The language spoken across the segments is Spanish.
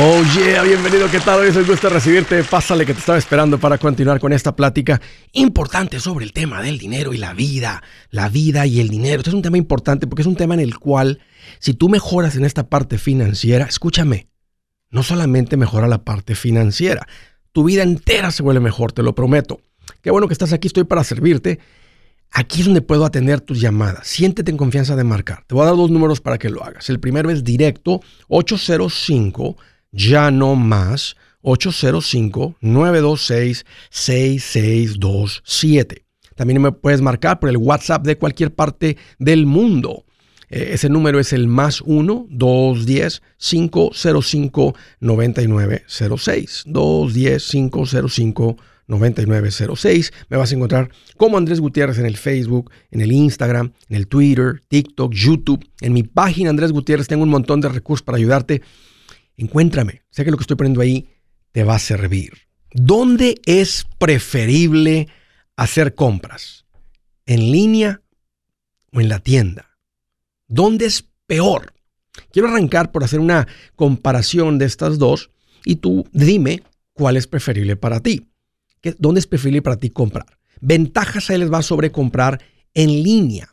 Oh yeah, bienvenido, ¿qué tal? Hoy es un gusto recibirte. Pásale que te estaba esperando para continuar con esta plática importante sobre el tema del dinero y la vida. La vida y el dinero. Este es un tema importante porque es un tema en el cual, si tú mejoras en esta parte financiera, escúchame, no solamente mejora la parte financiera, tu vida entera se vuelve mejor, te lo prometo. Qué bueno que estás aquí, estoy para servirte. Aquí es donde puedo atender tus llamadas. Siéntete en confianza de marcar. Te voy a dar dos números para que lo hagas. El primero es directo 805 ya no más 805-926-6627. También me puedes marcar por el WhatsApp de cualquier parte del mundo. Eh, ese número es el más 1-210-505-9906. 210-505-9906. Me vas a encontrar como Andrés Gutiérrez en el Facebook, en el Instagram, en el Twitter, TikTok, YouTube. En mi página Andrés Gutiérrez tengo un montón de recursos para ayudarte encuéntrame. Sé que lo que estoy poniendo ahí te va a servir. ¿Dónde es preferible hacer compras? ¿En línea o en la tienda? ¿Dónde es peor? Quiero arrancar por hacer una comparación de estas dos y tú dime cuál es preferible para ti. ¿Dónde es preferible para ti comprar? Ventajas ahí les va sobre comprar en línea.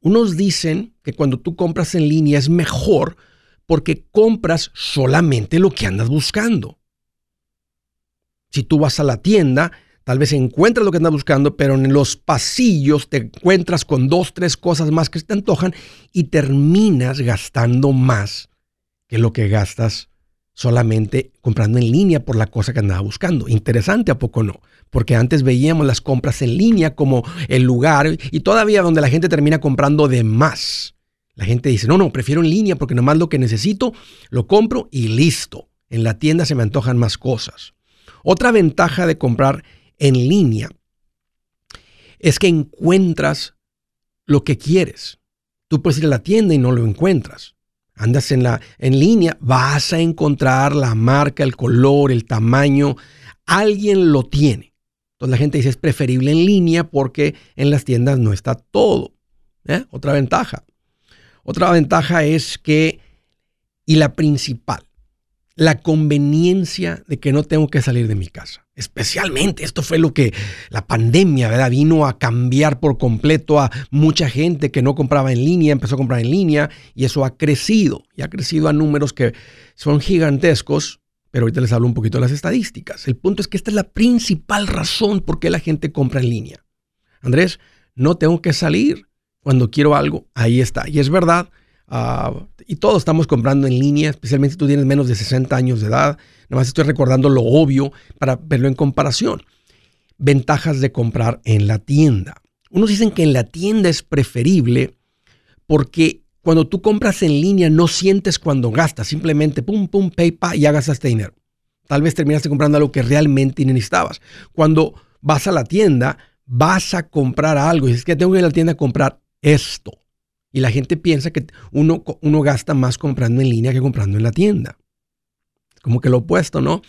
Unos dicen que cuando tú compras en línea es mejor porque compras solamente lo que andas buscando. Si tú vas a la tienda, tal vez encuentras lo que andas buscando, pero en los pasillos te encuentras con dos, tres cosas más que te antojan y terminas gastando más que lo que gastas solamente comprando en línea por la cosa que andaba buscando. Interesante, ¿a poco no? Porque antes veíamos las compras en línea como el lugar y todavía donde la gente termina comprando de más. La gente dice, no, no, prefiero en línea porque nomás lo que necesito lo compro y listo. En la tienda se me antojan más cosas. Otra ventaja de comprar en línea es que encuentras lo que quieres. Tú puedes ir a la tienda y no lo encuentras. Andas en, la, en línea, vas a encontrar la marca, el color, el tamaño. Alguien lo tiene. Entonces la gente dice es preferible en línea porque en las tiendas no está todo. ¿Eh? Otra ventaja. Otra ventaja es que, y la principal, la conveniencia de que no tengo que salir de mi casa. Especialmente, esto fue lo que la pandemia ¿verdad? vino a cambiar por completo a mucha gente que no compraba en línea, empezó a comprar en línea y eso ha crecido y ha crecido a números que son gigantescos, pero ahorita les hablo un poquito de las estadísticas. El punto es que esta es la principal razón por qué la gente compra en línea. Andrés, no tengo que salir cuando quiero algo, ahí está. Y es verdad, ah, y todos estamos comprando en línea, especialmente si tú tienes menos de 60 años de edad. Nada más estoy recordando lo obvio para verlo en comparación. Ventajas de comprar en la tienda. Unos dicen que en la tienda es preferible porque cuando tú compras en línea no sientes cuando gastas, simplemente pum, pum, PayPal y hagas este dinero. Tal vez terminaste comprando algo que realmente necesitabas. Cuando vas a la tienda, vas a comprar algo y dices que tengo que ir a la tienda a comprar esto. Y la gente piensa que uno, uno gasta más comprando en línea que comprando en la tienda. Como que lo opuesto, ¿no?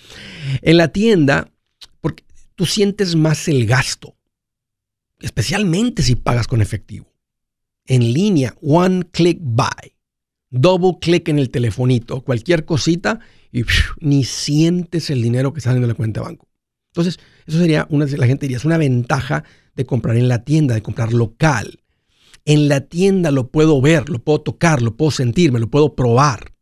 En la tienda, porque tú sientes más el gasto, especialmente si pagas con efectivo. En línea, one click buy, double click en el telefonito, cualquier cosita y ni sientes el dinero que sale de la cuenta de banco. Entonces, eso sería una, la gente diría, es una ventaja de comprar en la tienda, de comprar local. En la tienda lo puedo ver, lo puedo tocar, lo puedo sentir, me lo puedo probar.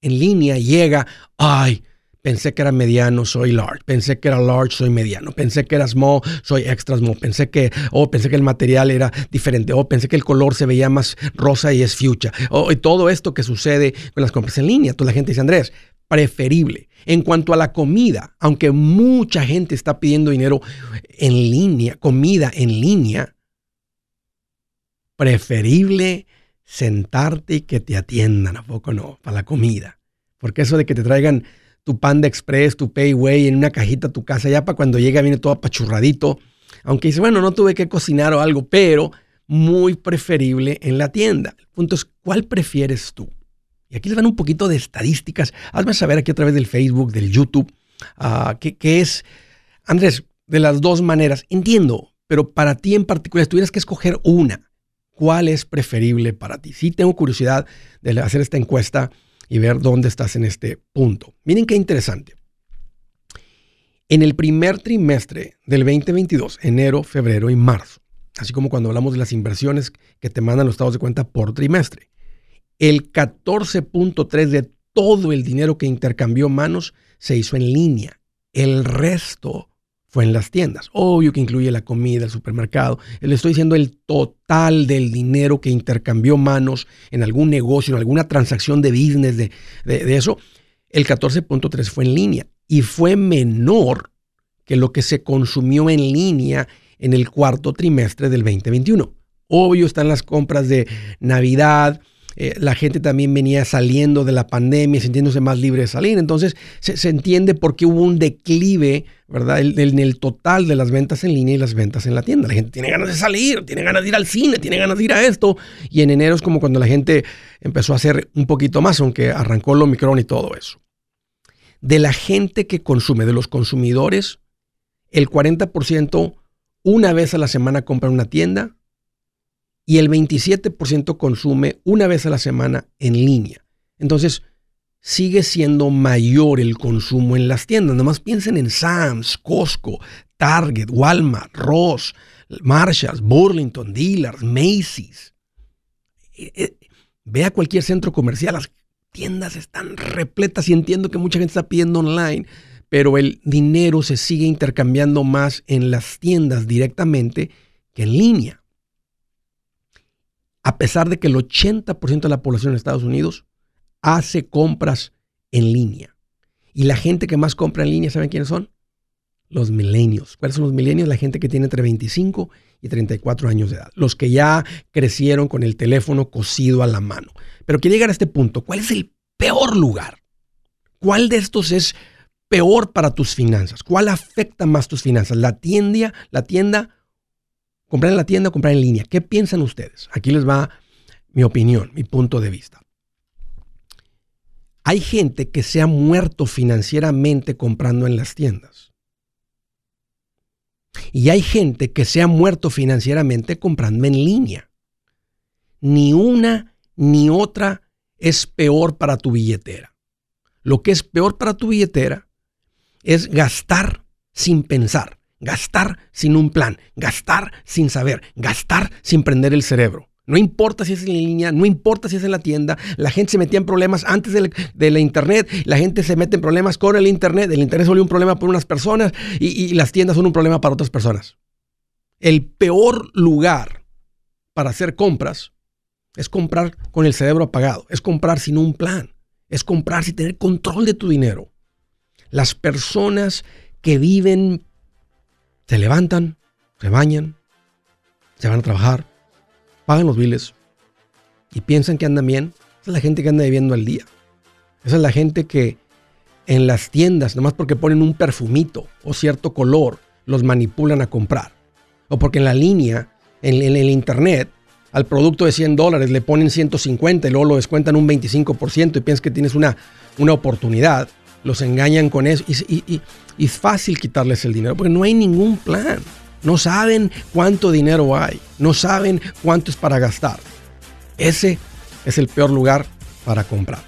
En línea llega, ay, pensé que era mediano, soy large. Pensé que era large, soy mediano. Pensé que era small, soy extra small. Pensé que, oh, pensé que el material era diferente. Oh, pensé que el color se veía más rosa y es fuchsia. Oh, y todo esto que sucede con las compras en línea. Toda la gente dice, Andrés, preferible. En cuanto a la comida, aunque mucha gente está pidiendo dinero en línea, comida en línea, preferible sentarte y que te atiendan, ¿a poco no? Para la comida. Porque eso de que te traigan tu Panda Express, tu Payway en una cajita a tu casa, ya para cuando llega viene todo apachurradito. Aunque dice, bueno, no tuve que cocinar o algo, pero muy preferible en la tienda. El punto es, ¿cuál prefieres tú? Y aquí les dan un poquito de estadísticas. Hazme saber aquí a través del Facebook, del YouTube, uh, qué es, Andrés, de las dos maneras. Entiendo, pero para ti en particular, si tuvieras que escoger una, ¿Cuál es preferible para ti? Sí tengo curiosidad de hacer esta encuesta y ver dónde estás en este punto. Miren qué interesante. En el primer trimestre del 2022, enero, febrero y marzo, así como cuando hablamos de las inversiones que te mandan los estados de cuenta por trimestre, el 14.3 de todo el dinero que intercambió manos se hizo en línea. El resto fue en las tiendas. Obvio que incluye la comida, el supermercado. Le estoy diciendo el total del dinero que intercambió manos en algún negocio, en alguna transacción de business, de, de eso. El 14.3 fue en línea y fue menor que lo que se consumió en línea en el cuarto trimestre del 2021. Obvio están las compras de Navidad, eh, la gente también venía saliendo de la pandemia, sintiéndose más libre de salir. Entonces se, entiende por qué hubo un declive, ¿verdad? En el, total de las ventas en línea y las ventas en la tienda. La gente tiene ganas de salir, tiene ganas de ir al cine, tiene ganas de ir a esto. Y en enero es como cuando la gente empezó a hacer un poquito más, aunque arrancó el Omicron y todo eso. De la gente que consume, de los consumidores, el 40% una vez a la semana compra en una tienda, y el 27% consume una vez a la semana en línea. Entonces, sigue siendo mayor el consumo en las tiendas. Nomás piensen en Sam's, Costco, Target, Walmart, Ross, Marshalls, Burlington, Dealers, Macy's. Eh, eh, ve a cualquier centro comercial, las tiendas están repletas y entiendo que mucha gente está pidiendo online, pero el dinero se sigue intercambiando más en las tiendas directamente que en línea a pesar de que el 80% de la población en Estados Unidos hace compras en línea. Y la gente que más compra en línea, ¿saben quiénes son? Los milenios. ¿Cuáles son los milenios? La gente que tiene entre 25 y 34 años de edad. Los que ya crecieron con el teléfono cosido a la mano. Pero quiero llegar a este punto. ¿Cuál es el peor lugar? ¿Cuál de estos es peor para tus finanzas? ¿Cuál afecta más tus finanzas? ¿La tienda, la tienda comprar en la tienda o comprar en línea. ¿Qué piensan ustedes? Aquí les va mi opinión, mi punto de vista. Hay gente que se ha muerto financieramente comprando en las tiendas. Y hay gente que se ha muerto financieramente comprando en línea. Ni una ni otra es peor para tu billetera. Lo que es peor para tu billetera es gastar sin pensar. Gastar sin un plan, gastar sin saber, gastar sin prender el cerebro. No importa si es en línea, no importa si es en la tienda. La gente se metía en problemas antes de la, internet. La gente se mete en problemas con el internet. El internet es un problema para unas personas y, y las tiendas son un problema para otras personas. El peor lugar para hacer compras es comprar con el cerebro apagado. Es comprar sin un plan. Es comprar sin tener control de tu dinero. Las personas que viven se levantan, se bañan, se van a trabajar, pagan los biles y piensan que andan bien. Esa es la gente que anda viviendo al día. Esa es la gente que en las tiendas, nomás porque ponen un perfumito o cierto color, los manipulan a comprar. O porque en la línea, en, el internet, al producto de 100 dólares le ponen 150 y luego lo descuentan un 25% y piensas que tienes una, una oportunidad. Los engañan con eso y, y es fácil quitarles el dinero porque no hay ningún plan. No saben cuánto dinero hay. No saben cuánto es para gastar. Ese es el peor lugar para comprar.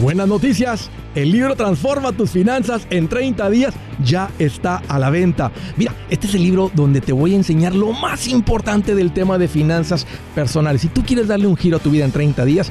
Buenas noticias. El libro Transforma tus finanzas en 30 días ya está a la venta. Mira, este es el libro donde te voy a enseñar lo más importante del tema de finanzas personales. Si tú quieres darle un giro a tu vida en 30 días,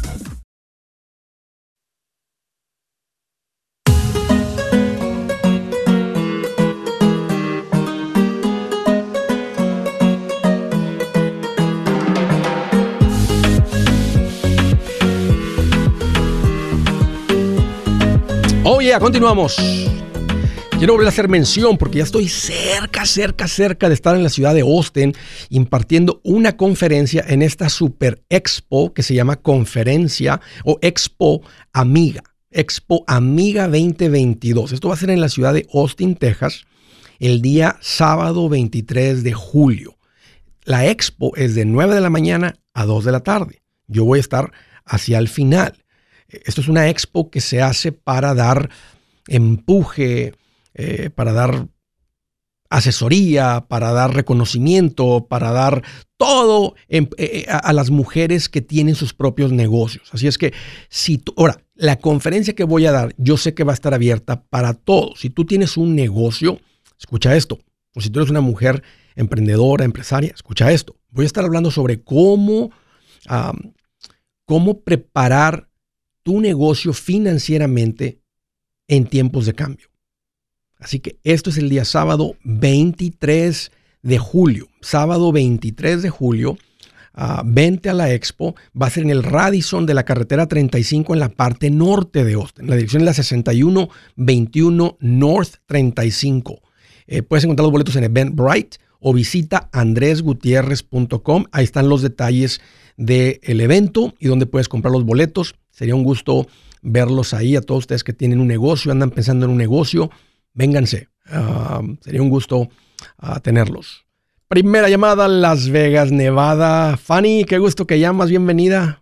Oye, continuamos. Quiero volver a hacer mención porque ya estoy cerca, cerca, cerca de estar en la ciudad de Austin impartiendo una conferencia en esta super expo que se llama Conferencia o Expo Amiga. Expo Amiga 2022. Esto va a ser en la ciudad de Austin, Texas, el día sábado 23 de julio. La expo es de 9 de la mañana a 2 de la tarde. Yo voy a estar hacia el final. Esto es una expo que se hace para dar empuje, eh, para dar asesoría, para dar reconocimiento, para dar todo eh, eh, a, las mujeres que tienen sus propios negocios. Así es que, si tú, ahora, la conferencia que voy a dar, yo sé que va a estar abierta para todos. Si tú tienes un negocio, escucha esto. O si tú eres una mujer emprendedora, empresaria, escucha esto. Voy a estar hablando sobre cómo, cómo preparar tu negocio financieramente en tiempos de cambio. Así que esto es el día sábado 23 de julio. Sábado 23 de julio, uh, vente a la expo. Va a ser en el Radisson de la carretera 35 en la parte norte de Austin. La dirección es la 6121 North 35. Eh, puedes encontrar los boletos en Eventbrite o visita andresgutierrez.com. Ahí están los detalles del evento y donde puedes comprar los boletos. Sería un gusto verlos ahí a todos ustedes que tienen un negocio, andan pensando en un negocio. Vénganse. Ah, sería un gusto ah, tenerlos. Primera llamada, Las Vegas, Nevada. Fanny, qué gusto que llamas. Bienvenida.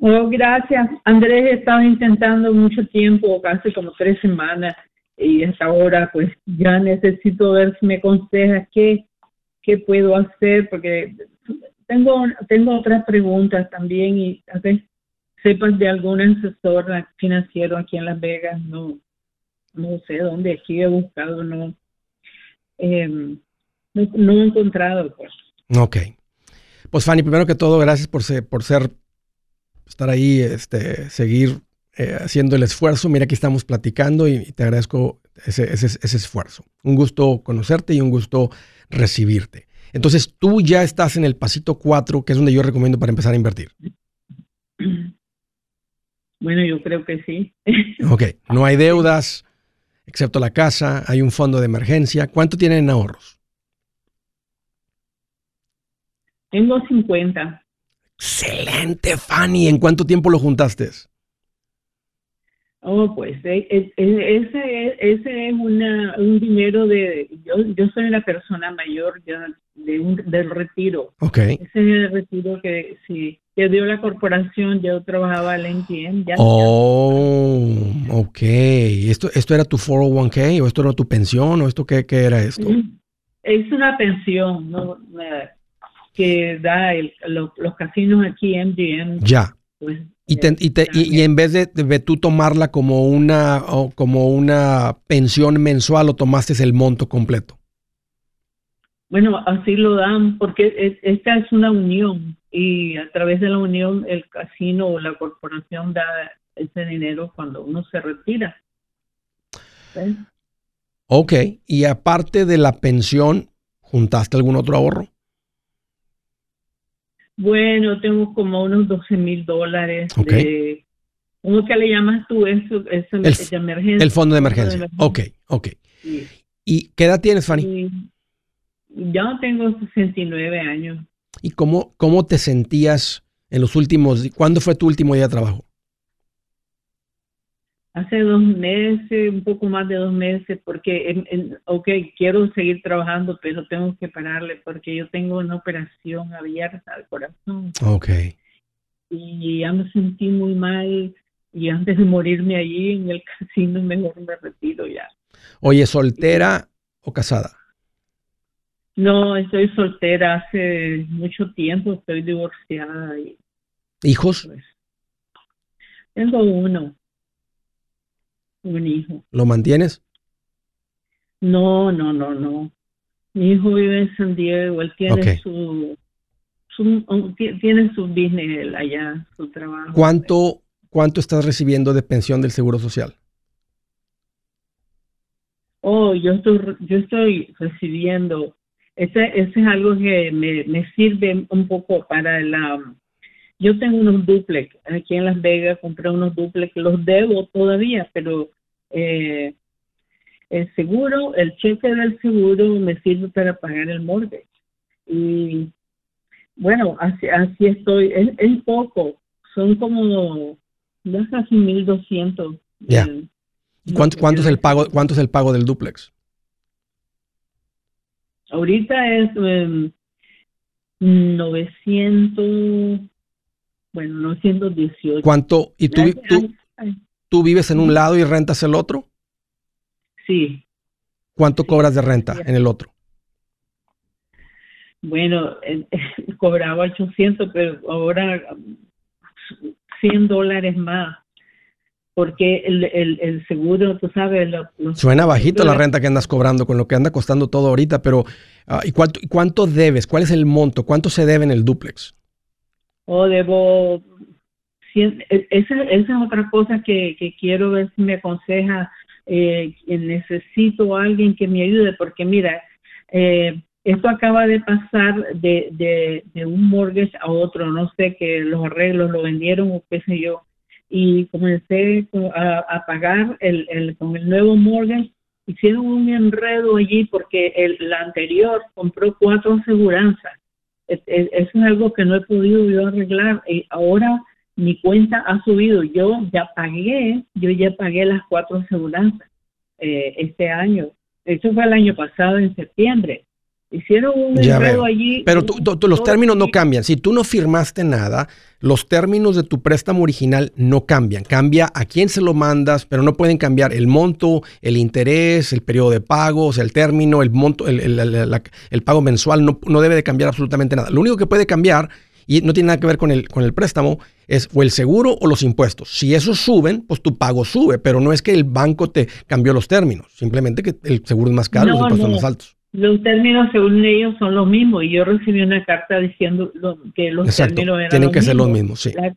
Oh, gracias. Andrés, he estado intentando mucho tiempo, casi como tres semanas, y hasta ahora pues ya necesito ver si me aconsejas qué, qué puedo hacer, porque tengo, tengo otras preguntas también y a veces sepas de algún asesor financiero aquí en Las Vegas, no, no sé dónde, aquí he buscado, no, em, no, he encontrado. Pues. Ok. Pues Fanny, primero que todo, gracias por ser, por ser estar ahí, este, seguir eh, haciendo el esfuerzo. Mira, aquí estamos platicando y, te agradezco ese, ese, ese, esfuerzo. Un gusto conocerte y un gusto recibirte. Entonces, tú ya estás en el pasito 4, que es donde yo recomiendo para empezar a invertir. Bueno, yo creo que sí. Ok, no hay deudas, excepto la casa, hay un fondo de emergencia. ¿Cuánto tienen en ahorros? Tengo 50. Excelente, Fanny. ¿En cuánto tiempo lo juntaste? Oh, pues e, e, e, ese, ese es una, un dinero de... Yo, yo soy una persona mayor ya de un, del retiro. Ok. Ese es el retiro que sí que dio la corporación, yo trabajaba en NTN. Ya, oh, ok. ¿Esto, ¿Esto era tu 401k o esto era tu pensión o esto qué, qué era esto? Es una pensión ¿no? que da el, los casinos aquí, MGM. Ya. Pues, y, y, te, y, en vez de, de, tú tomarla como una, como una pensión mensual, o tomaste el monto completo? Bueno, así lo dan porque esta es una unión y a través de la unión el casino o la corporación da ese dinero cuando uno se retira. Ok, y aparte de la pensión, ¿juntaste algún otro ahorro? Bueno, tengo como unos 12 mil dólares de ¿Cómo que le llamas tú eso? eso El, de emergencia. el fondo de emergencia. Ok, ok. Sí. ¿Y qué edad tienes, Fanny? Y Yo tengo 69 años. ¿Y cómo, cómo te sentías en los últimos ¿Cuándo fue tu último día de trabajo? Hace dos meses, un poco más de dos meses, porque, en- en- ok, quiero seguir trabajando, pero tengo que pararle porque yo tengo una operación abierta al corazón Ok. y ya me sentí muy mal y antes de morirme allí en el casino mejor me retiro ya. Oye, ¿soltera o casada? No, estoy soltera hace mucho tiempo, estoy divorciada y ¿Hijos? pues tengo uno, un hijo. ¿Lo mantienes? No, no, no, no. Mi hijo vive en San Diego, él tiene Ok. su, su tiene su business allá, su trabajo. ¿Cuánto, ¿Cuánto estás recibiendo de pensión del Seguro Social? Oh, yo estoy, yo estoy recibiendo. Ese, ese es algo que me, me sirve un poco para la. Yo tengo unos duplex aquí en Las Vegas, compré unos duplex, los debo todavía, pero eh, el seguro, el cheque del seguro me sirve para pagar el mortgage. Y bueno, así, así estoy. Es, es poco, son como ya casi 1200. Ya. del- ¿Y cuánto, cuánto es el pago, cuánto es el pago del duplex? Ahorita es 900, bueno, 918. ¿Cuánto? ¿Y tú, tú, tú vives en un lado y rentas el otro? Sí, ¿Cuánto cobras de renta en el otro? bueno, eh, cobraba 800, pero ahora um, 100 dólares más. Porque el, el, el seguro, tú sabes, lo- los- Suena bajito la renta que andas cobrando con lo que anda costando todo ahorita, pero ah, ¿y, cuánto, y cuánto debes? ¿Cuál es el monto? ¿Cuánto se debe en el duplex? O debo. e- esa, esa es otra cosa que, que quiero ver si me aconseja. Eh, necesito a alguien que me ayude, porque mira, eh, esto acaba de pasar de, de, un mortgage a otro, no sé, que los arreglos lo vendieron o qué sé yo, y comencé co- a, a pagar el, el, con el nuevo mortgage. Hicieron un enredo allí porque el, anterior compró cuatro aseguranzas es- es- algo que no he podido yo arreglar. Y ahora mi cuenta ha subido. Yo ya pagué, yo ya pagué las cuatro aseguranzas eh, este año. Eso fue el año pasado, en septiembre. Hicieron un Ya enredo veo. allí. Pero tú- tú- tú- los términos no cambian. Si tú no firmaste nada, los términos de tu préstamo original no cambian. Cambia a quién se lo mandas, pero no pueden cambiar el monto, el interés, el periodo de pagos, el término, el monto, el, el- el- el pago mensual. No, no debe de cambiar absolutamente nada. Lo único que puede cambiar, y no tiene nada que ver con el, con el préstamo, es o el seguro o los impuestos. Si esos suben, pues tu pago sube, pero no es que el banco te cambió los términos. Simplemente que el seguro es más caro, y los No, impuestos no. más altos. Los términos, según ellos, son los mismos. Y yo recibí una carta diciendo lo- que los Exacto. términos eran Tienen los que ser los mismos. sí. La,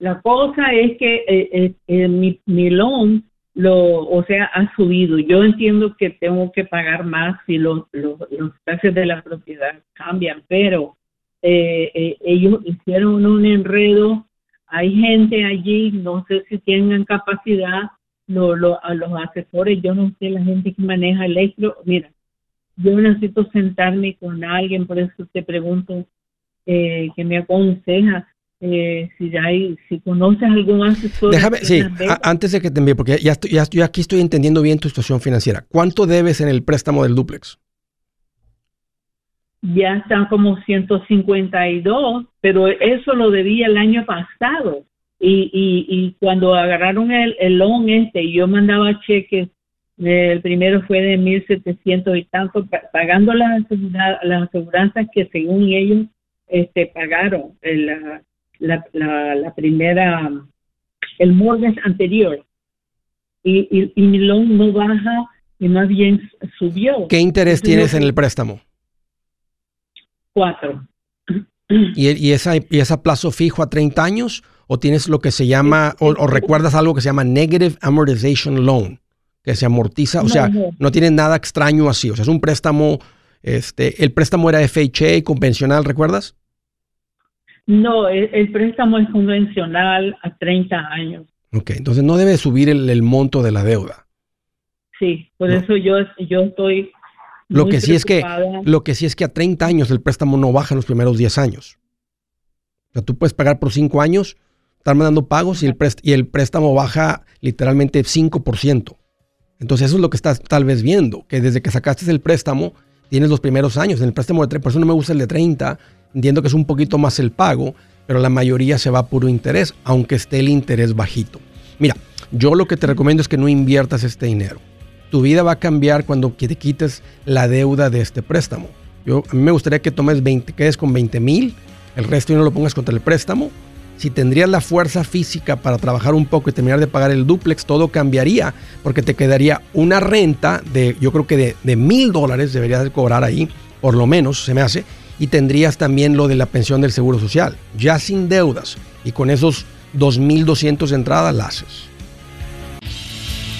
la cosa es que eh, eh, eh, mi, mi loan, lo, o sea, ha subido. Yo entiendo que tengo que pagar más si los, los, los taxes de la propiedad cambian, pero eh, eh, ellos hicieron un enredo. Hay gente allí, no sé si tengan capacidad, lo, lo- a los asesores, yo no sé, la gente que maneja electro. Mira, yo necesito sentarme con alguien, por eso te pregunto eh, que me aconseja eh, si hay, si conoces algún asesor. Déjame, sí, a- antes de que te envíe, porque ya, estoy, ya aquí estoy entendiendo bien tu situación financiera. ¿Cuánto debes en el préstamo del duplex? ya están como 152, pero eso lo debía el año pasado. Y, y, y cuando agarraron el, el loan este, y yo mandaba cheques, el primero fue de 1.700 y tanto, pa- pagando las, asegura- las aseguranzas que según ellos este, pagaron eh, la, la, la, la primera, el mortgage anterior. Y, y, y mi loan no baja y más bien subió. ¿Qué interés Entonces, tienes en el préstamo? Cuatro. ¿Y, y esa, ¿Y esa plazo fijo a 30 años? ¿O tienes lo que se llama, o, o recuerdas algo que se llama Negative Amortization Loan? Que se amortiza, o No, sea, no. no tiene nada extraño así. O sea, es un préstamo, este, el préstamo era FHA convencional, ¿recuerdas? No, el, el préstamo es convencional a 30 años. Ok, entonces no debe subir el, el monto de la deuda. Sí, por No. eso yo, yo estoy. Lo que sí es que lo que sí es que a 30 años el préstamo no baja en los primeros 10 años. O sea, tú puedes pagar por 5 años, estar mandando pagos y el, y el préstamo baja literalmente 5%. Entonces eso es lo que estás tal vez viendo, que desde que sacaste el préstamo tienes los primeros años. En el préstamo de 30, por eso no me gusta el de 30, entiendo que es un poquito más el pago, pero la mayoría se va puro interés, aunque esté el interés bajito. Mira, yo lo que te recomiendo es que no inviertas este dinero. Tu vida va a cambiar cuando te quites la deuda de este préstamo. Yo, a mí me gustaría que tomes 20, quedes con 20 mil, el resto y no lo pongas contra el préstamo. Si tendrías la fuerza física para trabajar un poco y terminar de pagar el duplex, todo cambiaría porque te quedaría una renta de, yo creo que de, mil dólares deberías de cobrar ahí, por lo menos se me hace, y tendrías también lo de la pensión del seguro social, ya sin deudas y con esos 2.200 de entrada la haces.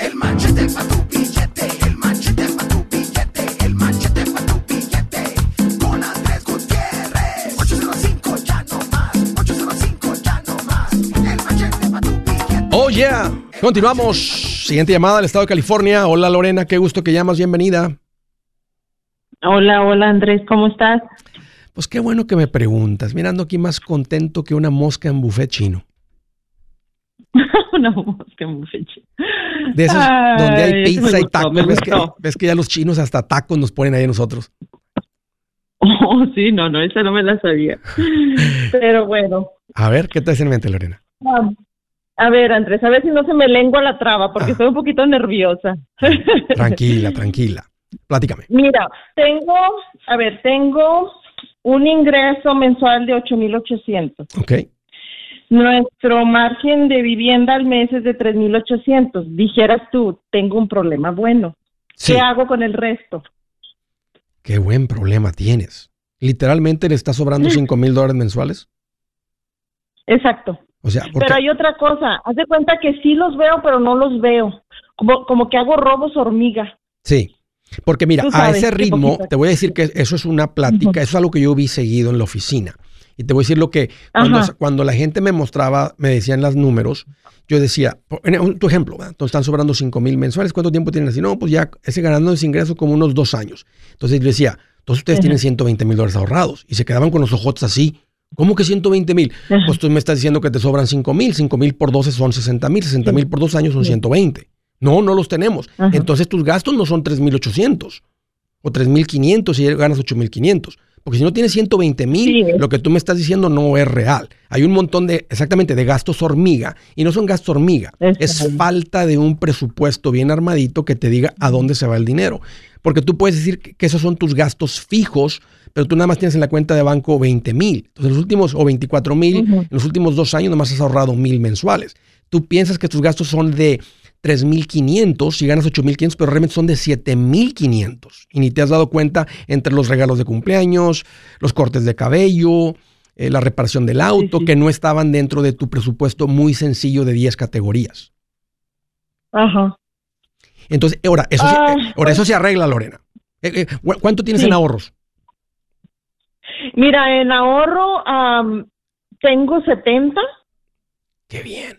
El machete para tu billete, el machete para tu billete, el machete para tu billete. Con Andrés Gutiérrez. 805 ya no más, 805 ya no más. El machete para tu billete. Oh yeah, continuamos. Siguiente llamada al estado de California. Hola Lorena, qué gusto que llamas, bienvenida. Hola, hola Andrés, ¿cómo estás? Pues qué bueno que me preguntas. Mirando aquí más contento que una mosca en buffet chino. Una mosca muy fecha. De esos Ay, donde hay pizza y tacos. ¿Ves que, ves que ya los chinos hasta tacos nos ponen ahí a nosotros. Oh, sí, no, no, esa no me la sabía. Pero bueno. A ver, ¿qué te hace en mente, Lorena? Ah, A ver, Andrés, a ver si no se me lengua la traba, porque Ah. estoy un poquito nerviosa. Tranquila, tranquila. Platícame. Mira, tengo, a ver, tengo un ingreso mensual de 8,800. Ok. Nuestro margen de vivienda al mes es de 3,800. Dijeras tú, tengo un problema bueno. Sí. ¿Qué hago con el resto? Qué buen problema tienes. Literalmente le está sobrando 5 mil dólares mensuales. Exacto. O sea, Pero hay otra cosa. Haz de cuenta que sí los veo, pero no los veo. Como, como que hago robos hormiga. Sí, porque mira, a ese ritmo, te voy a decir que eso es una plática, eso es algo que yo vi seguido en la oficina. Y te voy a decir lo que cuando, la gente me mostraba, me decían los números, yo decía, en un- tu ejemplo, ¿verdad? entonces están sobrando 5 mil mensuales, ¿cuánto tiempo tienen así? No, pues ya ese ganando ese ingreso como unos dos años. Entonces yo decía, entonces ustedes Ajá. tienen 120 mil dólares ahorrados y se quedaban con los ojotes así. ¿Cómo que 120 mil? Pues tú me estás diciendo que te sobran 5 mil, 5 mil por 12 son 60 mil, 60 mil por dos años son Sí. 120. No, no los tenemos. Ajá. Entonces tus gastos no son 3.800 o 3.500 si ganas 8.500. Porque si no tienes 120 mil, Sí. lo que tú me estás diciendo no es real. Hay un montón de, exactamente, de gastos hormiga. Y no son gastos hormiga. Es falta de un presupuesto bien armadito que te diga a dónde se va el dinero. Porque tú puedes decir que esos son tus gastos fijos, pero tú nada más tienes en la cuenta de banco 20 mil. Entonces, los últimos, o 24 mil, en los últimos dos años nomás has ahorrado mil mensuales. Tú piensas que tus gastos son de 3.500 y ganas 8.500, pero realmente son de 7.500. Y ni te has dado cuenta entre los regalos de cumpleaños, los cortes de cabello, eh, la reparación del auto, sí. que no estaban dentro de tu presupuesto muy sencillo de 10 categorías. Ajá. Entonces, ahora, eso, se- Ah, eh, ahora, eso se arregla, Lorena. Eh, ¿cu- ¿Cuánto tienes Sí. en ahorros? Mira, en ahorro tengo 70. Qué bien.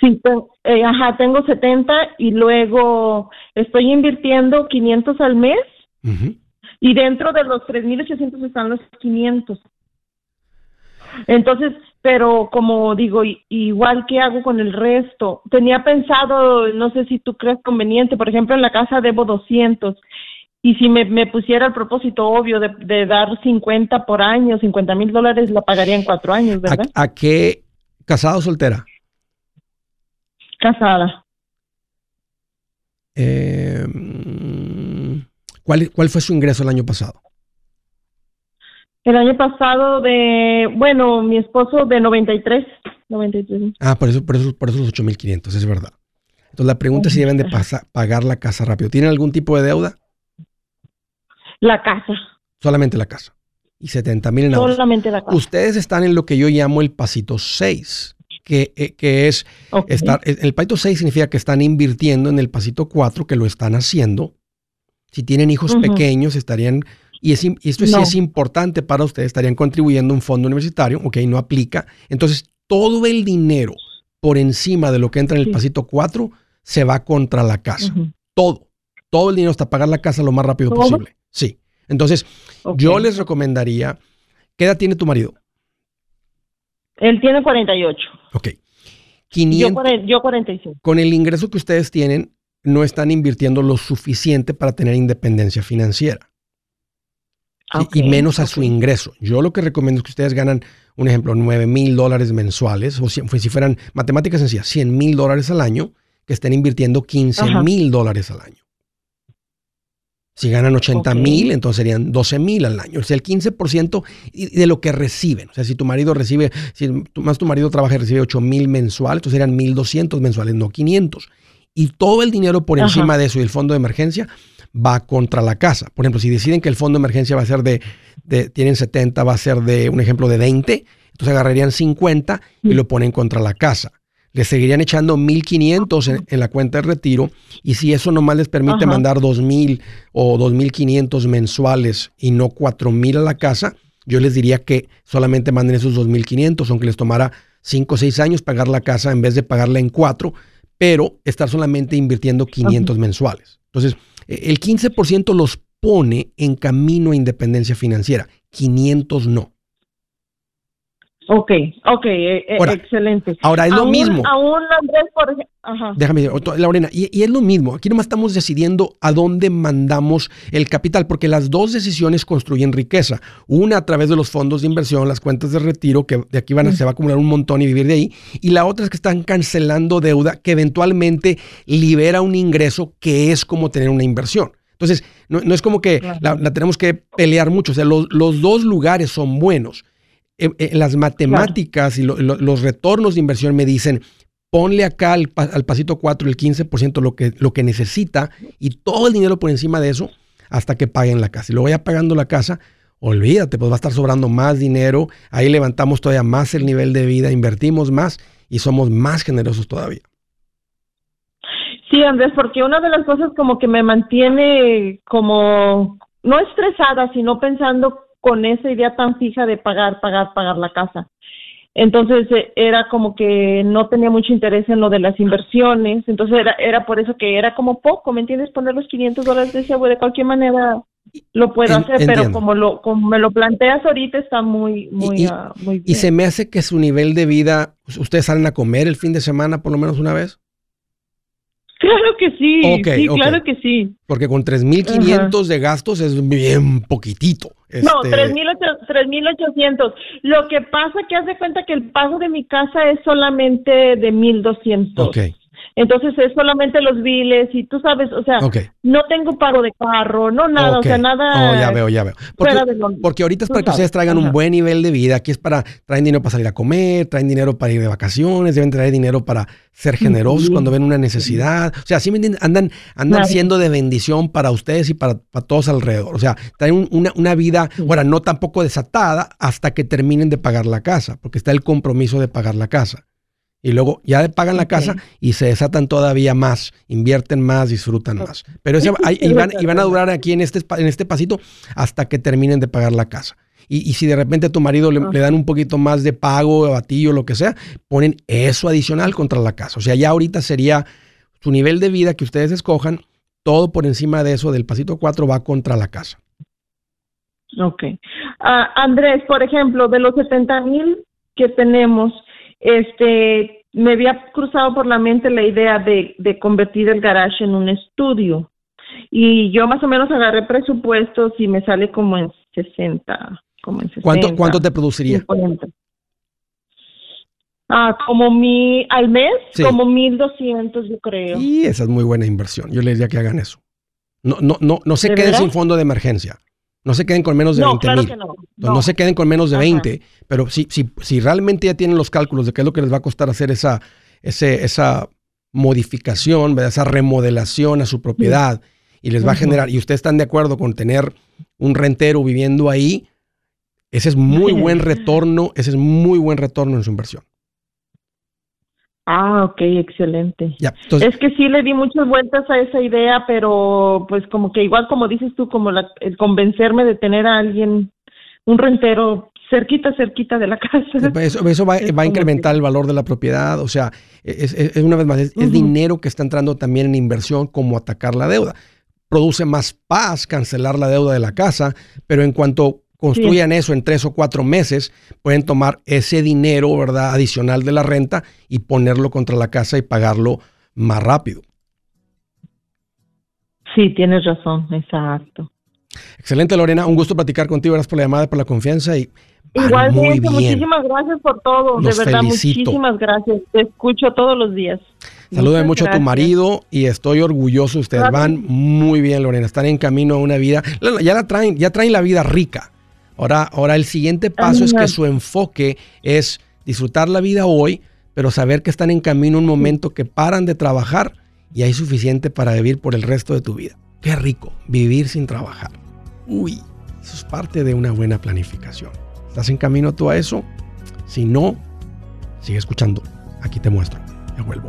Sí, eh, ajá, tengo 70 y luego estoy invirtiendo 500 al mes y dentro de los 3.800 están los 500. Entonces, pero como digo, igual que hago con el resto. Tenía pensado, no sé si tú crees conveniente, por ejemplo, en la casa debo 200 y si me, me pusiera el propósito obvio de, de dar 50 por año, 50 mil dólares, la pagaría en cuatro años, ¿verdad? ¿A, a qué? ¿Casado o soltera? Casada. Eh, mm, ¿cuál, ¿Cuál fue su ingreso el año pasado? El año pasado de, bueno, mi esposo de 93, 93. Ah, por eso, por eso, por eso los 8.500, es verdad. Entonces la pregunta es si deben de pagar la casa rápido. ¿Tienen algún tipo de deuda? La casa, Solamente la casa. Y 70 mil en solamente la casa. Ustedes están en lo que yo llamo el pasito 6, que, eh, que es estar, el pasito 6 significa que están invirtiendo en el pasito 4, que lo están haciendo. Si tienen hijos pequeños, estarían, y, es y esto sí es importante para ustedes, estarían contribuyendo a un fondo universitario, ok, no aplica. Entonces, todo el dinero por encima de lo que entra en el Sí. pasito 4 se va contra la casa. Todo. Todo el dinero hasta pagar la casa lo más rápido ¿Todo? posible. Sí. Entonces, yo les recomendaría, ¿qué edad tiene tu marido? Él tiene 48. Ok. Yo, 500, cuaren- yo 45. con el ingreso que ustedes tienen, no están invirtiendo lo suficiente para tener independencia financiera. y menos a su ingreso. Yo lo que recomiendo es que ustedes ganan, un ejemplo, 9 mil dólares mensuales, o si, si fueran matemáticas sencillas, 100 mil dólares al año, que estén invirtiendo 15 Ajá. mil dólares al año. Si ganan 80 Ok. mil, entonces serían 12 mil al año. O sea, el 15% y- de lo que reciben. O sea, si tu marido recibe, si más tu marido trabaja y recibe 8 mil mensual, entonces serían 1.200 mensuales, no 500. Y todo el dinero por Ajá. encima de eso y el fondo de emergencia va contra la casa. Por ejemplo, si deciden que el fondo de emergencia va a ser de, de- tienen 70, va a ser de un ejemplo de 20, entonces agarrarían 50 y Mm. lo ponen contra la casa. Le seguirían echando 1.500 en, en la cuenta de retiro y si eso nomás les permite Ajá. mandar 2.000 o 2.500 mensuales y no 4.000 a la casa, yo les diría que solamente manden esos 2.500, aunque les tomara 5 o 6 años pagar la casa en vez de pagarla en 4, pero estar solamente invirtiendo 500 mensuales. Entonces, eh, el 15% los pone en camino a independencia financiera, 500 no. Ok, ok, eh, Ahora, excelente. Ahora es lo Aún- mismo. Aún Andrés, por ejemplo, ajá. Déjame Lorena, y, y es lo mismo. Aquí nomás estamos decidiendo a dónde mandamos el capital, porque las dos decisiones construyen riqueza. Una a través de los fondos de inversión, las cuentas de retiro, que de aquí van a, se va a acumular un montón y vivir de ahí. Y la otra es que están cancelando deuda que eventualmente libera un ingreso que es como tener una inversión. Entonces, no, no es como que la, la tenemos que pelear mucho. O sea, los, los dos lugares son buenos. Las matemáticas y lo- lo- los retornos de inversión me dicen, ponle acá al, pa- al pasito 4 el 15% lo que, lo que necesita y todo el dinero por encima de eso hasta que paguen la casa. Y luego ya pagando la casa, olvídate, pues va a estar sobrando más dinero, ahí levantamos todavía más el nivel de vida, invertimos más y somos más generosos todavía. Sí, Andrés, porque una de las cosas como que me mantiene como, no estresada, sino pensando con esa idea tan fija de pagar, pagar, pagar la casa. Entonces eh, era como que no tenía mucho interés en lo de las inversiones, entonces era, era por eso que era como poco, ¿me entiendes? Poner los 500 dólares de ese, de cualquier manera lo puedo En- hacer, pero como lo como me lo planteas ahorita está muy, muy, Y- y- ah, muy Y bien. se me hace que su nivel de vida, ustedes salen a comer el fin de semana por lo menos una vez, Claro que sí, sí, claro que sí. porque con 3.500 de gastos es bien poquitito. No, Este, 3.800. Lo que pasa que haz de cuenta que el pago de mi casa es solamente de 1.200. Ok, Entonces es solamente los biles y tú sabes, o sea, no tengo pago de carro, no nada, o sea, nada. Oh, ya veo, ya veo. Porque, ahorita es para que ustedes traigan un buen nivel de vida. Aquí es para, traen dinero para salir a comer, traen dinero para ir de vacaciones, deben traer dinero para ser generosos cuando ven una necesidad. O sea, así me entienden? andan, andan Claro. siendo de bendición para ustedes y para, para todos alrededor. O sea, traen un- una, una vida, ahora no tampoco desatada hasta que terminen de pagar la casa, porque está el compromiso de pagar la casa. Y luego ya pagan la casa y se desatan todavía más, invierten más, disfrutan más. Pero ese- y, van, y van a durar aquí en este, en este pasito hasta que terminen de pagar la casa. Y, y si de repente a tu marido le, le dan un poquito más de pago, batillo, lo que sea, ponen eso adicional contra la casa. O sea, ya ahorita sería su nivel de vida que ustedes escojan, todo por encima de eso del pasito 4 va contra la casa. Ok. Ah, Andrés, por ejemplo, de los 70 mil que tenemos, este, me había cruzado por la mente la idea de, de convertir el garage en un estudio. Y yo más o menos agarré presupuestos y me sale como en 60. Como en 60 ¿Cuánto, cuánto te produciría? 50. Ah, como mi, al mes, Sí. como 1200 yo creo. Y esa es muy buena inversión. Yo les diría que hagan eso. No, no, no, no se ¿De queden sin fondo de emergencia. No se queden con menos de no, 20 claro mil. que no. No. se queden con menos de Ajá. 20, pero si, si, si realmente ya tienen los cálculos de qué es lo que les va a costar hacer esa, ese, esa modificación, ¿verdad? esa remodelación a su propiedad y les va a generar, y ustedes están de acuerdo con tener un rentero viviendo ahí, ese es muy buen retorno, ese es muy buen retorno en su inversión. Ah, ok, excelente. Ya, entonces, es que sí le di muchas vueltas a esa idea, pero pues como que igual como dices tú, como la, el convencerme de tener a alguien, un rentero cerquita, cerquita de la casa. pues, eso, eso va, Es va a incrementar que- el valor de la propiedad, o sea, es, es- es una vez más, es, dinero que está entrando también en inversión como atacar la deuda. Produce más paz cancelar la deuda de la casa, pero en cuanto construyan eso en tres o cuatro meses, pueden tomar ese dinero, ¿verdad?, adicional de la renta y ponerlo contra la casa y pagarlo más rápido. Sí, tienes razón, exacto. Excelente, Lorena. Un gusto platicar contigo. Gracias por la llamada, por la confianza y Ah, muy bien. muchísimas gracias por todo, Los de verdad, felicito. muchísimas gracias. Te escucho todos los días. Saluda Muchas mucho a tu marido y estoy orgulloso. Ustedes Gracias. van muy bien, Lorena. Están en camino a una vida. Ya la traen, ya traen la vida rica. Ahora, ahora el siguiente paso es que su enfoque es disfrutar la vida hoy, pero saber que están en camino un momento que paran de trabajar y hay suficiente para vivir por el resto de tu vida. Qué rico, vivir sin trabajar. Uy, eso es parte de una buena planificación. ¿Estás en camino tú a eso? Si no, sigue escuchando. Aquí te muestro. Ya vuelvo.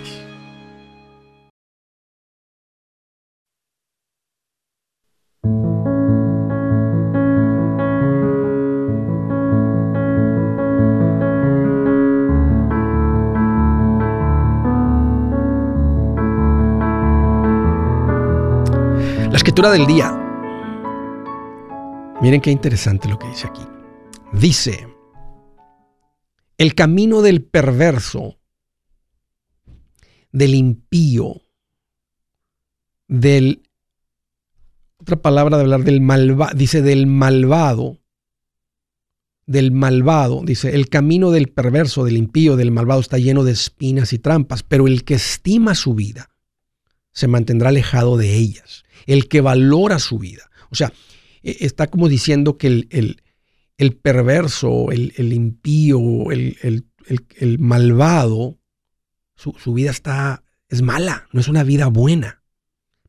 Escritura del día. Miren qué interesante lo que dice aquí. Dice, el camino del perverso, del impío, del... Otra palabra de hablar del malvado, dice del malvado, del malvado, dice, el camino del perverso, del impío, del malvado está lleno de espinas y trampas, pero el que estima su vida se mantendrá alejado de ellas. El que valora su vida. O sea, e- está como diciendo que el, el- el perverso, el, el impío, el, malvado, su, su vida está, es mala, no es una vida buena.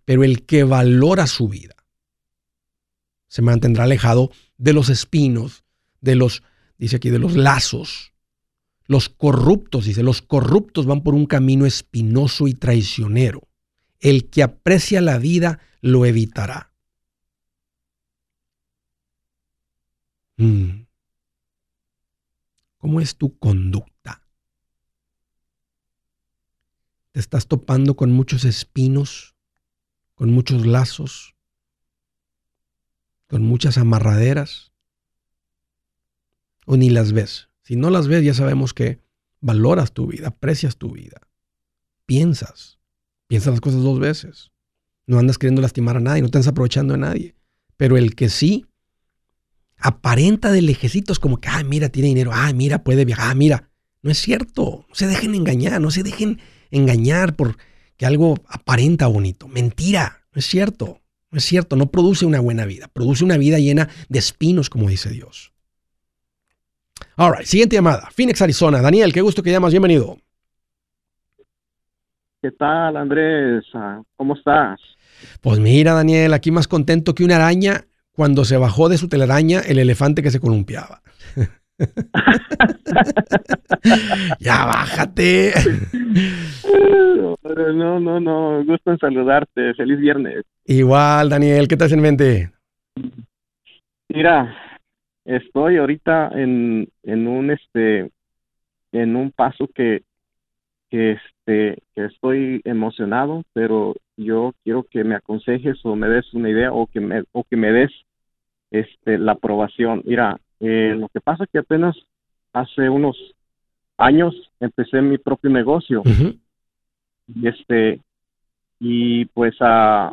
Pero el que valora su vida se mantendrá alejado de los espinos, de los, dice aquí, de los lazos. Los corruptos, dice, los corruptos van por un camino espinoso y traicionero. El que aprecia la vida lo evitará. Mm. ¿Cómo es tu conducta? ¿Te estás topando con muchos espinos, con muchos lazos, con muchas amarraderas? ¿O ni las ves? Si no las ves, ya sabemos que valoras tu vida, aprecias tu vida, piensas, piensas las cosas dos veces. No andas queriendo lastimar a nadie, no te estás aprovechando de nadie. Pero el que sí aparenta de lejecitos como que, ah, mira, tiene dinero, ah, mira, puede viajar, ah, mira, No es cierto. No se dejen engañar, no se dejen engañar por que algo aparenta bonito. Mentira, no es cierto. No es cierto, no produce una buena vida. Produce una vida llena de espinos, como dice Dios. All right, siguiente llamada. Phoenix, Arizona. Daniel, qué gusto que llamas. Bienvenido. ¿Qué tal, Andrés? Ah, ¿Cómo estás? Pues mira, Daniel, aquí más contento que una araña cuando se bajó de su telaraña el elefante que se columpiaba. ya bájate. No, no, no, gusto en saludarte. Feliz viernes. Igual, Daniel, ¿qué te hace en mente? Mira, estoy ahorita en, en un este en un paso que que este que estoy emocionado, pero yo quiero que me aconsejes o me des una idea o que me o que me des este la aprobación. Mira, eh, lo que pasa es que apenas hace unos años empecé mi propio negocio. Y este y pues a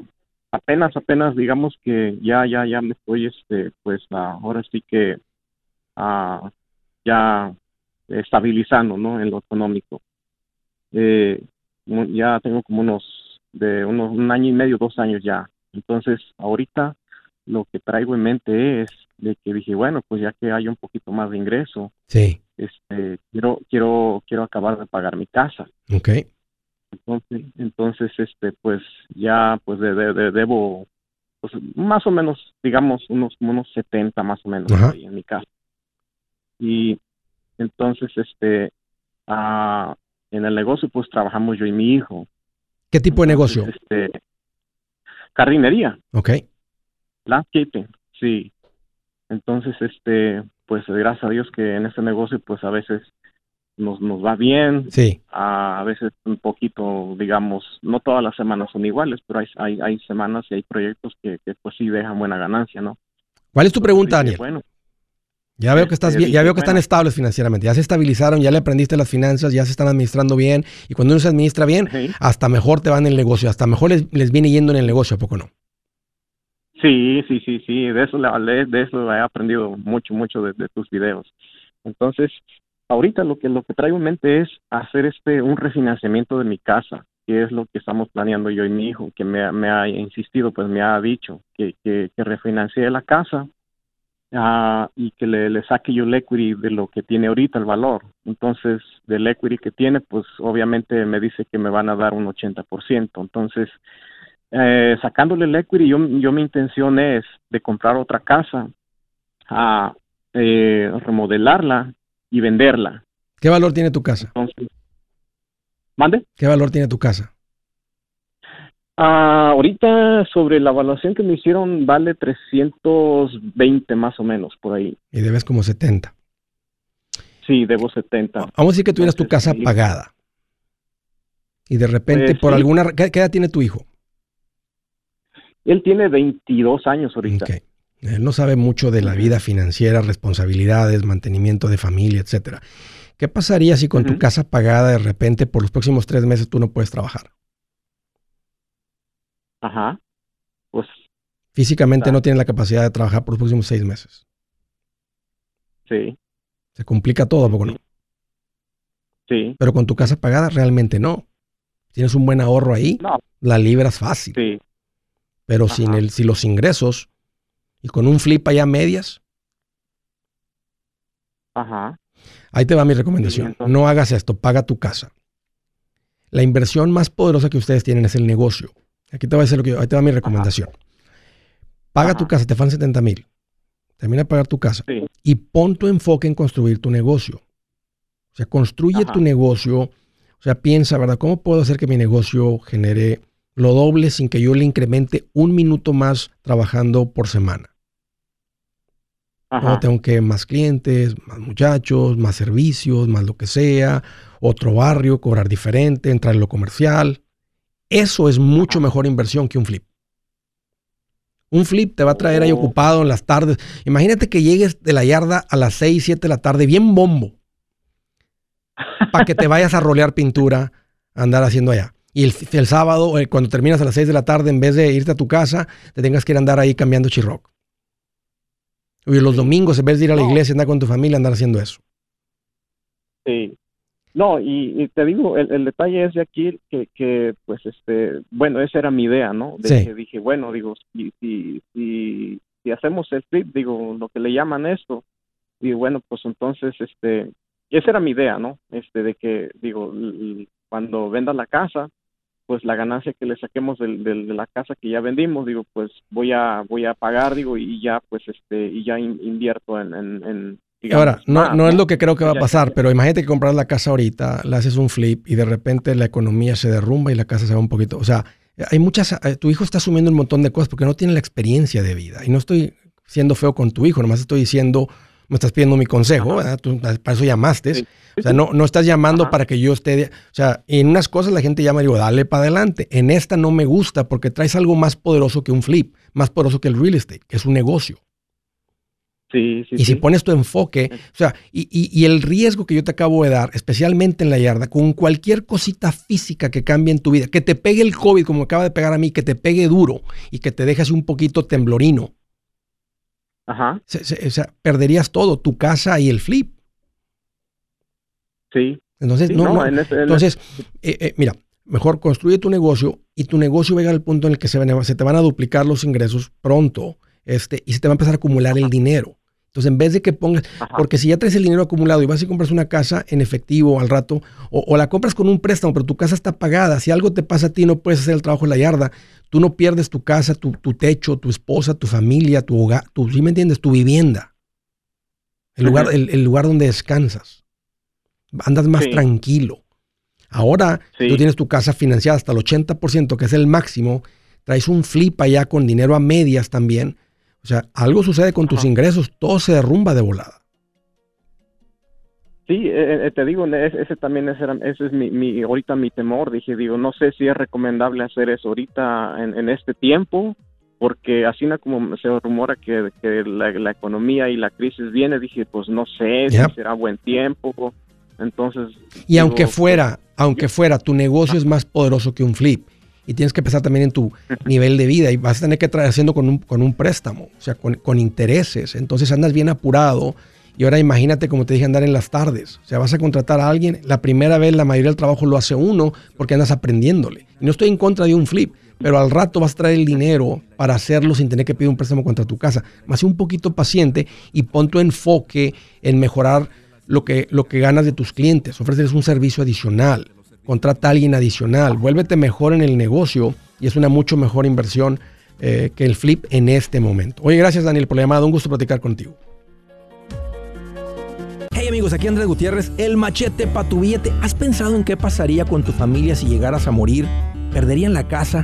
apenas apenas digamos que ya ya ya me estoy este pues ah, ahora sí que ah, ya estabilizando no en lo económico eh, ya tengo como unos de unos un año y medio dos años ya entonces ahorita lo que traigo en mente es de que dije bueno pues ya que hay un poquito más de ingreso Sí, este quiero quiero quiero acabar de pagar mi casa ok. entonces, entonces, este, pues ya, pues de, de- de- debo, pues más o menos, digamos, unos, como unos 70 más o menos ahí en mi casa. Y entonces, este, ah, en el negocio, pues trabajamos yo y mi hijo. ¿Qué tipo de negocio? Este, jardinería, Ok. landscaping, sí. Entonces, este, pues gracias a Dios que en este negocio, pues a veces nos, nos va bien, Sí, a, a veces un poquito, digamos, no todas las semanas son iguales, pero hay, hay, hay semanas y hay proyectos que, que, pues sí dejan buena ganancia, ¿no? ¿cuál es tu pregunta, Daniel? Bueno, Ya veo que estás este, bien, ya veo que están estables financieramente, ya se estabilizaron, ya le aprendiste las finanzas, ya se están administrando bien y cuando uno se administra bien, sí, hasta mejor te va en el negocio, hasta mejor les, les viene yendo en el negocio, ¿a poco no? sí, sí, sí, sí, de eso, de eso he aprendido mucho, mucho de, de tus videos. Entonces, ahorita lo que, lo que traigo en mente es hacer este, un refinanciamiento de mi casa, que es lo que estamos planeando yo y mi hijo, que me, ha- me ha insistido, pues me ha dicho que, que, que refinancie la casa ah, y que le, le saque yo el equity de lo que tiene ahorita el valor. Entonces, del equity que tiene, pues obviamente me dice que me van a dar un 80%. Entonces, eh, sacándole el equity, yo, yo mi intención es de comprar otra casa, a eh, remodelarla y venderla. ¿Qué valor tiene tu casa? Entonces, ¿mande? ¿Qué valor tiene tu casa? Ah, ahorita sobre la evaluación que me hicieron vale 320 más o menos por ahí. Y debes como 70. Sí, debo 70. Vamos a decir que tuvieras tu casa pagada. Y de repente, Pues, por sí. alguna... ¿qué, qué edad tiene tu hijo? Él tiene 22 años ahorita. Ok. Él no sabe mucho de la vida financiera, responsabilidades, mantenimiento de familia, etcétera. ¿Qué pasaría si con tu casa pagada de repente por los próximos tres meses tú no puedes trabajar? Ajá. Pues Físicamente no tienes la capacidad de trabajar por los próximos seis meses. sí, Se complica todo, ¿a poco no? sí. Pero con tu casa pagada realmente no. Tienes un buen ahorro ahí, No, la libras fácil. sí. Pero sin, el, sin los ingresos y con un flip allá a medias, Ajá. ahí te va mi recomendación. Sí, no hagas esto, paga tu casa. La inversión más poderosa que ustedes tienen es el negocio. Aquí te va a decir lo que yo- ahí te va mi recomendación. Paga tu casa, te faltan 70 mil. Termina de pagar tu casa Sí. y pon tu enfoque en construir tu negocio. O sea, construye Ajá. tu negocio. O sea, piensa, ¿verdad? ¿Cómo puedo hacer que mi negocio genere lo doble sin que yo le incremente un minuto más trabajando por semana? No, tengo que más clientes, más muchachos, más servicios, más lo que sea, otro barrio, cobrar diferente, entrar en lo comercial. Eso es mucho mejor inversión que un flip. Un flip te va a traer ahí Oh. ocupado en las tardes. Imagínate que llegues de la yarda a las 6, 7 de la tarde, bien bombo, para que te vayas a rolear pintura, a andar haciendo allá. Y el, el sábado, eh, cuando terminas a las 6 de la tarde, en vez de irte a tu casa, te tengas que ir a andar ahí cambiando chirroc. Y los domingos, en vez de ir a la iglesia, andar con tu familia, andar haciendo eso. Sí. No, y, y te digo, el, el detalle es de aquí que, que, pues, este, bueno, esa era mi idea, ¿no? De Sí. que dije, bueno, digo, si, si, si, si hacemos el flip, digo, lo que le llaman esto, y bueno, pues entonces, este, esa era mi idea, ¿no? Este, de que, digo, cuando venda la casa, pues la ganancia que le saquemos del, del- de la casa que ya vendimos, digo, pues voy a, voy a pagar, digo, y ya, pues, este, y ya in- invierto en, en, en, digamos, Ahora, no, más, no es lo que creo que va a pasar, pero imagínate que compras la casa ahorita, le haces un flip y de repente la economía se derrumba y la casa se va un poquito. O sea, hay muchas. eh, Tu hijo está asumiendo un montón de cosas porque no tiene la experiencia de vida. Y no estoy siendo feo con tu hijo, nomás estoy diciendo, me estás pidiendo mi consejo, ¿verdad? Tú, para eso llamaste. Sí. O sea, no, no estás llamando Ajá. para que yo esté. de- o sea, en unas cosas la gente llama y digo, dale para adelante. En esta no me gusta porque traes algo más poderoso que un flip, más poderoso que el real estate, que es un negocio. Sí, sí, Y si sí. pones tu enfoque, o sea, y, y- y el riesgo que yo te acabo de dar, especialmente en la yarda, con cualquier cosita física que cambie en tu vida, que te pegue el COVID como acaba de pegar a mí, que te pegue duro y que te deje así un poquito temblorino, Ajá, se- se- o sea, perderías todo, tu casa y el flip. sí. Entonces, no, no. en ese- en Entonces, eh, eh, mira, mejor construye tu negocio y tu negocio llega al punto en el que se, se te van a duplicar los ingresos pronto este, y se te va a empezar a acumular el dinero. Entonces, en vez de que pongas, Ajá. porque si ya traes el dinero acumulado y vas y compras una casa en efectivo al rato, o, o la compras con un préstamo, pero tu casa está pagada, si algo te pasa a ti, no puedes hacer el trabajo en la yarda, tú no pierdes tu casa, tu, tu techo, tu esposa, tu familia, tu hogar, tu, ¿sí me entiendes? Tu vivienda. El lugar, el, el lugar donde descansas. Andas más Sí. tranquilo. Ahora, Sí. tú tienes tu casa financiada hasta el 80%, que es el máximo, traes un flip allá con dinero a medias también. O sea, algo sucede con tus ingresos, todo se derrumba de volada. Sí, eh, eh, te digo, ese, ese también ese, era- ese es mi, mi, ahorita mi temor. Dije, digo, no sé si es recomendable hacer eso ahorita en, en este tiempo, porque así como se rumora que, que la, la economía y la crisis viene, dije, pues no sé Yep. si será buen tiempo. Entonces. Y digo, aunque pues, fuera, aunque fuera, tu negocio es más poderoso que un flip. Y tienes que pensar también en tu nivel de vida y vas a tener que traer haciendo con un, con un préstamo, o sea, con, intereses. Entonces andas bien apurado y ahora imagínate, como te dije, andar en las tardes. O sea, vas a contratar a alguien, la primera vez la mayoría del trabajo lo hace uno porque andas aprendiéndole. Y no estoy en contra de un flip, pero al rato vas a traer el dinero para hacerlo sin tener que pedir un préstamo contra tu casa. Más un poquito paciente y pon tu enfoque en mejorar lo que, lo que ganas de tus clientes. Ofreces un servicio adicional. Contrata a alguien adicional. Vuélvete mejor en el negocio y es una mucho mejor inversión eh, que el flip en este momento. Oye, gracias Daniel por la llamada. Un gusto platicar contigo. Hey amigos, aquí Andrés Gutiérrez, el machete para tu billete. ¿Has pensado en qué pasaría con tu familia si llegaras a morir? ¿Perderían la casa?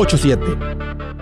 87